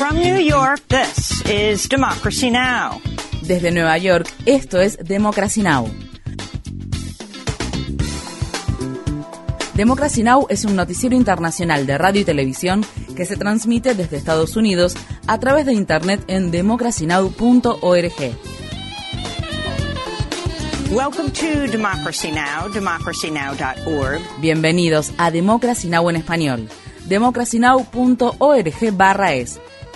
From New York, this is Democracy Now! Desde Nueva York, esto es Democracy Now! Democracy Now! es un noticiero internacional de radio y televisión que se transmite desde Estados Unidos a través de Internet en democracynow.org. Welcome to Democracy Now!, democracynow.org. Bienvenidos a Democracy Now! en español, democracynow.org barra es,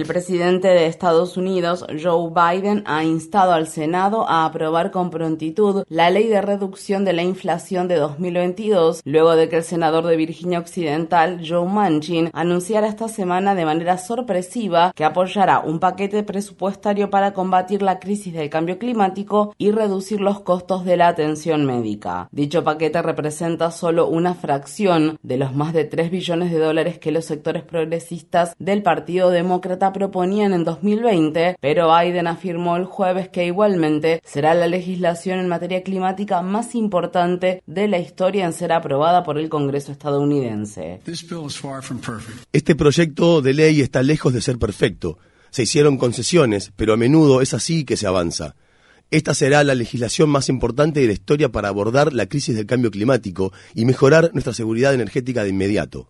El presidente de Estados Unidos, Joe Biden, ha instado al Senado a aprobar con prontitud la ley de reducción de la inflación de 2022, luego de que el senador de Virginia Occidental, Joe Manchin, anunciara esta semana de manera sorpresiva que apoyará un paquete presupuestario para combatir la crisis del cambio climático y reducir los costos de la atención médica. Dicho paquete representa solo una fracción de los más de 3 billones de dólares que los sectores progresistas del Partido Demócrata proponían en 2020, pero Biden afirmó el jueves que igualmente será la legislación en materia climática más importante de la historia en ser aprobada por el Congreso estadounidense. Este proyecto de ley está lejos de ser perfecto. Se hicieron concesiones, pero a menudo es así que se avanza. Esta será la legislación más importante de la historia para abordar la crisis del cambio climático y mejorar nuestra seguridad energética de inmediato.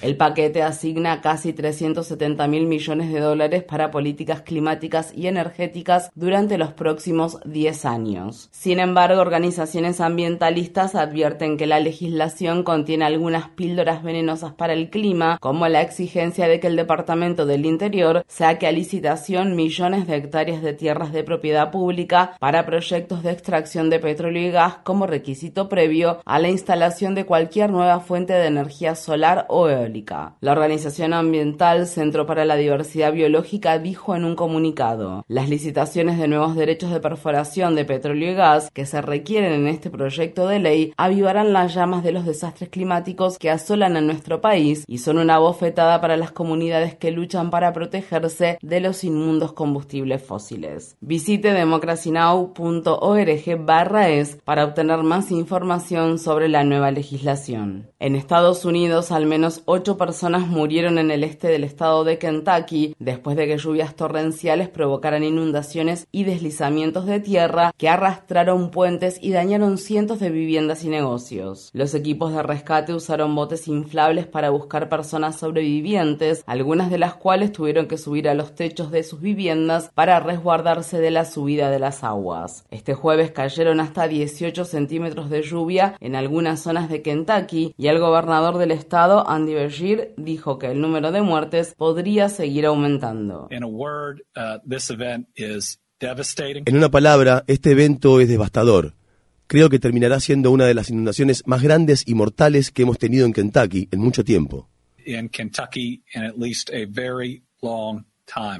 El paquete asigna casi 370 mil millones de dólares para políticas climáticas y energéticas durante los próximos 10 años. Sin embargo, organizaciones ambientalistas advierten que la legislación contiene algunas píldoras venenosas para el clima, como la exigencia de que el Departamento del Interior saque a licitación millones de hectáreas de tierras de propiedad pública para proyectos de extracción de petróleo y gas como requisito previo a la instalación de cualquier nueva fuente de energía solar o eólica. La organización ambiental Centro para la Diversidad Biológica dijo en un comunicado, las licitaciones de nuevos derechos de perforación de petróleo y gas que se requieren en este proyecto de ley avivarán las llamas de los desastres climáticos que asolan a nuestro país y son una bofetada para las comunidades que luchan para protegerse de los inmundos combustibles fósiles. Visite democracynow.org barra es para obtener más información sobre la nueva legislación. En Estados Unidos, al menos ocho personas murieron en el este del estado de Kentucky después de que lluvias torrenciales provocaran inundaciones y deslizamientos de tierra que arrastraron puentes y dañaron cientos de viviendas y negocios. Los equipos de rescate usaron botes inflables para buscar personas sobrevivientes, algunas de las cuales tuvieron que subir a los techos de sus viviendas para resguardarse de la subida de las aguas. Este jueves cayeron hasta 18 centímetros de lluvia en algunas zonas de Kentucky y el gobernador del estado, Andy dijo que el número de muertes podría seguir aumentando. Uh, en una palabra, este evento es devastador. Creo que terminará siendo una de las inundaciones más grandes y mortales que hemos tenido en Kentucky en mucho tiempo. Kentucky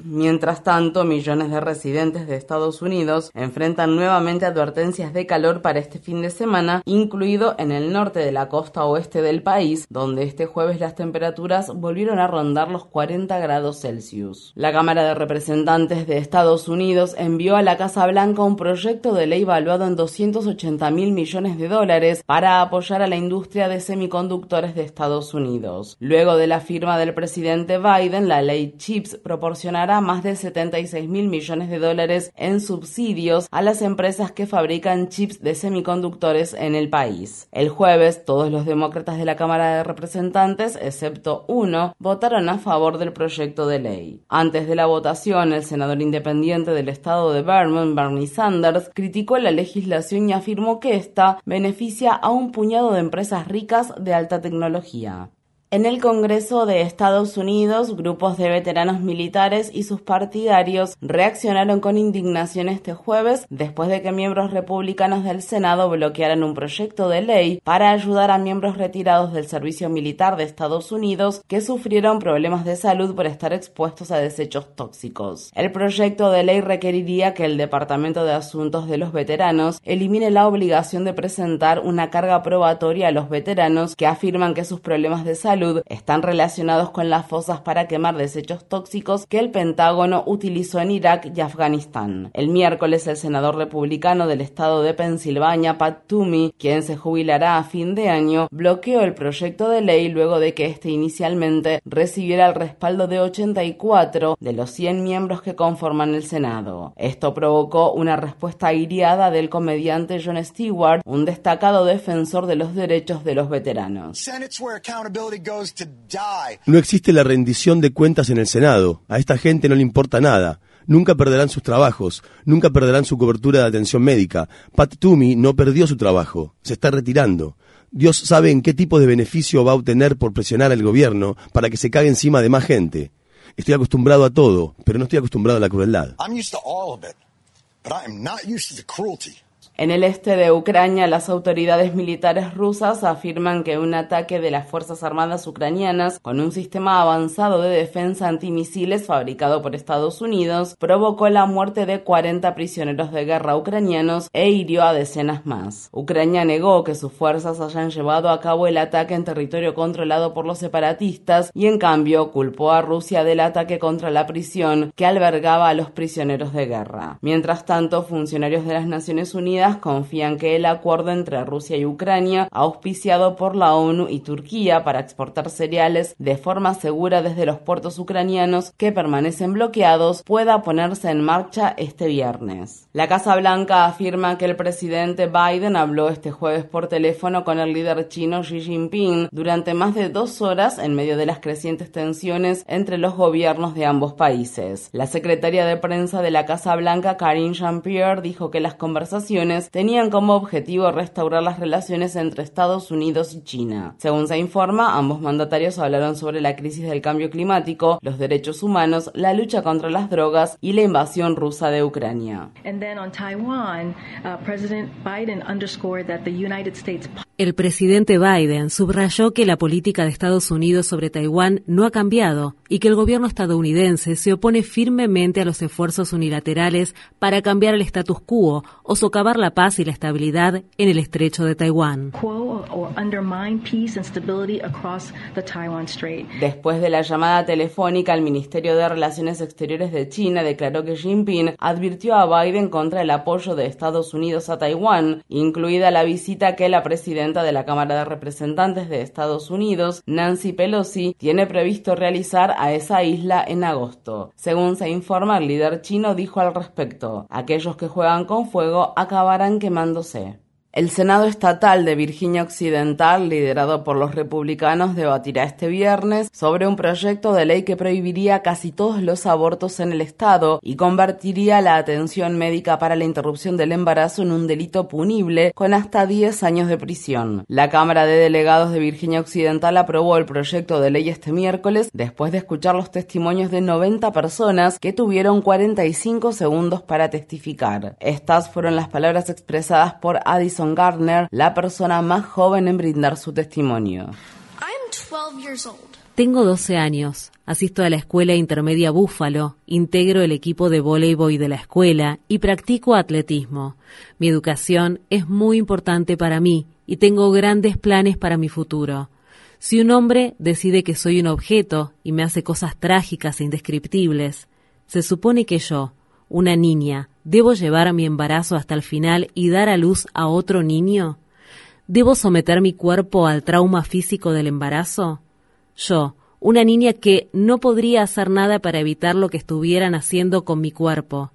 Mientras tanto, millones de residentes de Estados Unidos enfrentan nuevamente advertencias de calor para este fin de semana, incluido en el norte de la costa oeste del país, donde este jueves las temperaturas volvieron a rondar los 40 grados Celsius. La Cámara de Representantes de Estados Unidos envió a la Casa Blanca un proyecto de ley valuado en 280 mil millones de dólares para apoyar a la industria de semiconductores de Estados Unidos. Luego de la firma del presidente Biden, la ley CHIPS proporciona proporcionará más de 76 mil millones de dólares en subsidios a las empresas que fabrican chips de semiconductores en el país. El jueves, todos los demócratas de la Cámara de Representantes, excepto uno, votaron a favor del proyecto de ley. Antes de la votación, el senador independiente del estado de Vermont, Bernie Sanders, criticó la legislación y afirmó que esta beneficia a un puñado de empresas ricas de alta tecnología. En el Congreso de Estados Unidos, grupos de veteranos militares y sus partidarios reaccionaron con indignación este jueves después de que miembros republicanos del Senado bloquearan un proyecto de ley para ayudar a miembros retirados del servicio militar de Estados Unidos que sufrieron problemas de salud por estar expuestos a desechos tóxicos. El proyecto de ley requeriría que el Departamento de Asuntos de los Veteranos elimine la obligación de presentar una carga probatoria a los veteranos que afirman que sus problemas de salud están relacionados con las fosas para quemar desechos tóxicos que el Pentágono utilizó en Irak y Afganistán. El miércoles, el senador republicano del estado de Pensilvania, Pat Toomey, quien se jubilará a fin de año, bloqueó el proyecto de ley luego de que este inicialmente recibiera el respaldo de 84 de los 100 miembros que conforman el Senado. Esto provocó una respuesta iriada del comediante Jon Stewart, un destacado defensor de los derechos de los veteranos. No existe la rendición de cuentas en el Senado. A esta gente no le importa nada. Nunca perderán sus trabajos, nunca perderán su cobertura de atención médica. Pat Toomey no perdió su trabajo, se está retirando. Dios sabe en qué tipo de beneficio va a obtener por presionar al gobierno para que se cague encima de más gente. Estoy acostumbrado a todo, pero no estoy acostumbrado a la crueldad. En el este de Ucrania, las autoridades militares rusas afirman que un ataque de las Fuerzas Armadas ucranianas con un sistema avanzado de defensa antimisiles fabricado por Estados Unidos provocó la muerte de 40 prisioneros de guerra ucranianos e hirió a decenas más. Ucrania negó que sus fuerzas hayan llevado a cabo el ataque en territorio controlado por los separatistas y en cambio culpó a Rusia del ataque contra la prisión que albergaba a los prisioneros de guerra. Mientras tanto, funcionarios de las Naciones Unidas confían que el acuerdo entre Rusia y Ucrania, auspiciado por la ONU y Turquía para exportar cereales de forma segura desde los puertos ucranianos que permanecen bloqueados, pueda ponerse en marcha este viernes. La Casa Blanca afirma que el presidente Biden habló este jueves por teléfono con el líder chino Xi Jinping durante más de dos horas en medio de las crecientes tensiones entre los gobiernos de ambos países. La secretaria de prensa de la Casa Blanca, Karine Jean-Pierre, dijo que las conversaciones tenían como objetivo restaurar las relaciones entre Estados Unidos y China. Según se informa, ambos mandatarios hablaron sobre la crisis del cambio climático, los derechos humanos, la lucha contra las drogas y la invasión rusa de Ucrania. El presidente Biden subrayó que la política de Estados Unidos sobre Taiwán no ha cambiado y que el gobierno estadounidense se opone firmemente a los esfuerzos unilaterales para cambiar el status quo o socavar la paz y la estabilidad en el estrecho de Taiwán. Después de la llamada telefónica, el Ministerio de Relaciones Exteriores de China declaró que Jinping advirtió a Biden contra el apoyo de Estados Unidos a Taiwán, incluida la visita que la presidenta de la Cámara de Representantes de Estados Unidos, Nancy Pelosi, tiene previsto realizar a esa isla en agosto. Según se informa, el líder chino dijo al respecto, aquellos que juegan con fuego acabarán quemándose. El Senado Estatal de Virginia Occidental, liderado por los republicanos, debatirá este viernes sobre un proyecto de ley que prohibiría casi todos los abortos en el Estado y convertiría la atención médica para la interrupción del embarazo en un delito punible con hasta 10 años de prisión. La Cámara de Delegados de Virginia Occidental aprobó el proyecto de ley este miércoles después de escuchar los testimonios de 90 personas que tuvieron 45 segundos para testificar. Estas fueron las palabras expresadas por Addison Gardner, la persona más joven en brindar su testimonio. Tengo 12 años. Asisto a la escuela intermedia Búfalo, integro el equipo de voleibol de la escuela y practico atletismo. Mi educación es muy importante para mí y tengo grandes planes para mi futuro. Si un hombre decide que soy un objeto y me hace cosas trágicas e indescriptibles, se supone que yo, una niña, ¿debo llevar mi embarazo hasta el final y dar a luz a otro niño? ¿Debo someter mi cuerpo al trauma físico del embarazo? Yo, una niña que no podría hacer nada para evitar lo que estuvieran haciendo con mi cuerpo.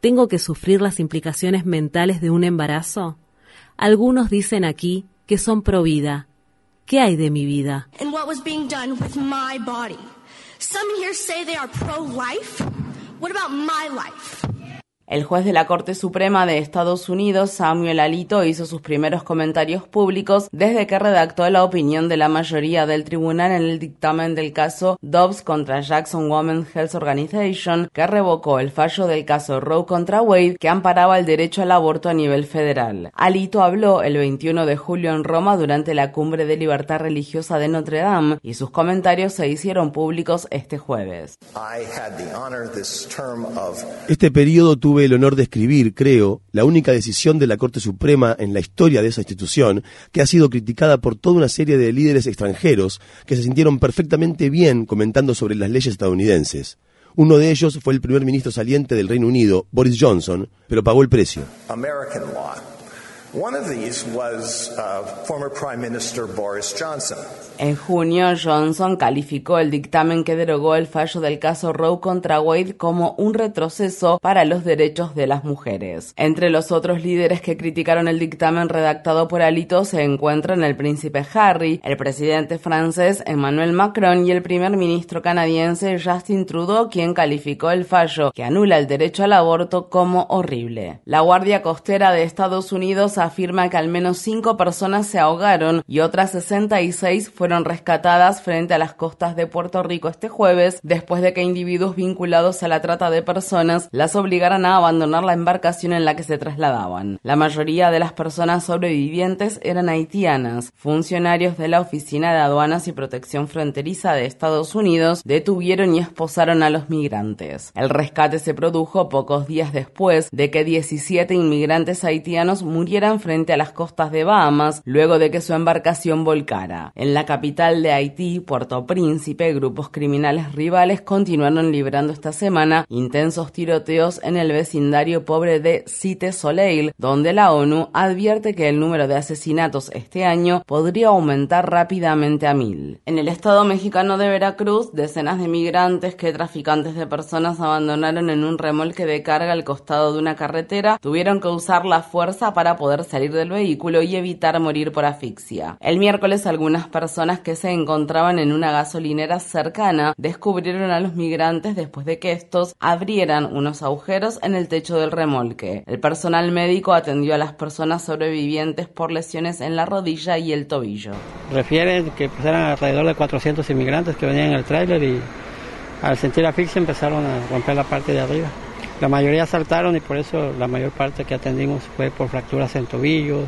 ¿Tengo que sufrir las implicaciones mentales de un embarazo? Algunos dicen aquí que son pro vida. ¿Qué hay de mi vida? What about my life? El juez de la Corte Suprema de Estados Unidos, Samuel Alito, hizo sus primeros comentarios públicos desde que redactó la opinión de la mayoría del tribunal en el dictamen del caso Dobbs contra Jackson Women's Health Organization, que revocó el fallo del caso Roe contra Wade, que amparaba el derecho al aborto a nivel federal. Alito habló el 21 de julio en Roma durante la Cumbre de Libertad Religiosa de Notre Dame y sus comentarios se hicieron públicos este jueves. Este periodo tuvo tuve el honor de escribir, creo, la única decisión de la Corte Suprema en la historia de esa institución que ha sido criticada por toda una serie de líderes extranjeros que se sintieron perfectamente bien comentando sobre las leyes estadounidenses. Uno de ellos fue el primer ministro saliente del Reino Unido, Boris Johnson, pero pagó el precio. One of these was uh, former Prime Minister Boris Johnson. En junio, Johnson calificó el dictamen que derogó el fallo del caso Roe contra Wade como un retroceso para los derechos de las mujeres. Entre los otros líderes que criticaron el dictamen redactado por Alito se encuentran el príncipe Harry, el presidente francés Emmanuel Macron y el primer ministro canadiense Justin Trudeau, quien calificó el fallo que anula el derecho al aborto como horrible. La Guardia Costera de Estados Unidos afirma que al menos cinco personas se ahogaron y otras 66 fueron rescatadas frente a las costas de Puerto Rico este jueves después de que individuos vinculados a la trata de personas las obligaran a abandonar la embarcación en la que se trasladaban. La mayoría de las personas sobrevivientes eran haitianas. Funcionarios de la Oficina de Aduanas y Protección Fronteriza de Estados Unidos detuvieron y esposaron a los migrantes. El rescate se produjo pocos días después de que 17 inmigrantes haitianos murieran frente a las costas de Bahamas luego de que su embarcación volcara. En la capital de Haití, Puerto Príncipe, grupos criminales rivales continuaron librando esta semana intensos tiroteos en el vecindario pobre de Cite Soleil, donde la ONU advierte que el número de asesinatos este año podría aumentar rápidamente a mil. En el estado mexicano de Veracruz, decenas de migrantes que traficantes de personas abandonaron en un remolque de carga al costado de una carretera tuvieron que usar la fuerza para poder salir del vehículo y evitar morir por asfixia. El miércoles algunas personas que se encontraban en una gasolinera cercana descubrieron a los migrantes después de que estos abrieran unos agujeros en el techo del remolque. El personal médico atendió a las personas sobrevivientes por lesiones en la rodilla y el tobillo. Refieren que eran alrededor de 400 inmigrantes que venían en el tráiler y al sentir asfixia empezaron a romper la parte de arriba. La mayoría saltaron y por eso la mayor parte que atendimos fue por fracturas en tobillos,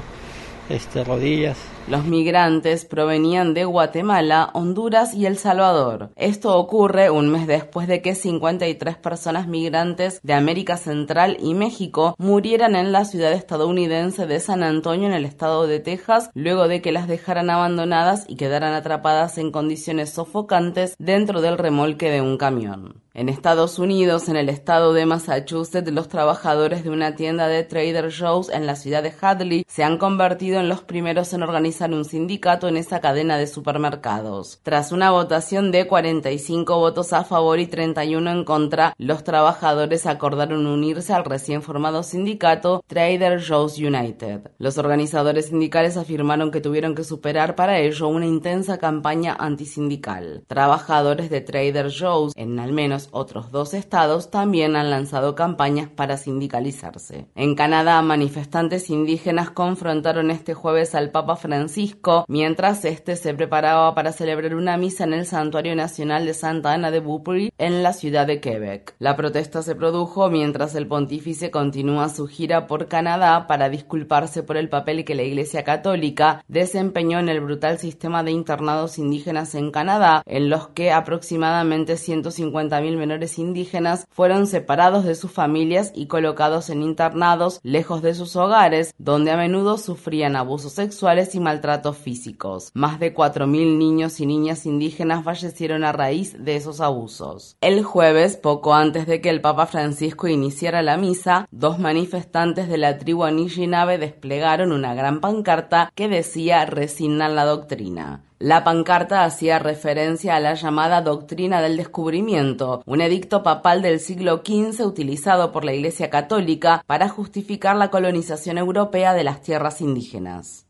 este, rodillas. Los migrantes provenían de Guatemala, Honduras y El Salvador. Esto ocurre un mes después de que 53 personas migrantes de América Central y México murieran en la ciudad estadounidense de San Antonio en el estado de Texas luego de que las dejaran abandonadas y quedaran atrapadas en condiciones sofocantes dentro del remolque de un camión. En Estados Unidos, en el estado de Massachusetts, los trabajadores de una tienda de Trader Joe's en la ciudad de Hadley se han convertido en los primeros en organizar un sindicato en esa cadena de supermercados. Tras una votación de 45 votos a favor y 31 en contra, los trabajadores acordaron unirse al recién formado sindicato Trader Joe's United. Los organizadores sindicales afirmaron que tuvieron que superar para ello una intensa campaña antisindical. Trabajadores de Trader Joe's en al menos otros dos estados también han lanzado campañas para sindicalizarse. En Canadá, manifestantes indígenas confrontaron este jueves al Papa Francisco mientras este se preparaba para celebrar una misa en el Santuario Nacional de Santa Ana de Beaupré en la ciudad de Quebec. La protesta se produjo mientras el pontífice continúa su gira por Canadá para disculparse por el papel que la Iglesia Católica desempeñó en el brutal sistema de internados indígenas en Canadá, en los que aproximadamente 150.000 menores indígenas fueron separados de sus familias y colocados en internados lejos de sus hogares, donde a menudo sufrían abusos sexuales y maltratos físicos. Más de 4.000 niños y niñas indígenas fallecieron a raíz de esos abusos. El jueves, poco antes de que el Papa Francisco iniciara la misa, dos manifestantes de la tribu Anishinaabe desplegaron una gran pancarta que decía resignan la doctrina. La pancarta hacía referencia a la llamada doctrina del descubrimiento, un edicto papal del siglo XV utilizado por la Iglesia Católica para justificar la colonización europea de las tierras indígenas.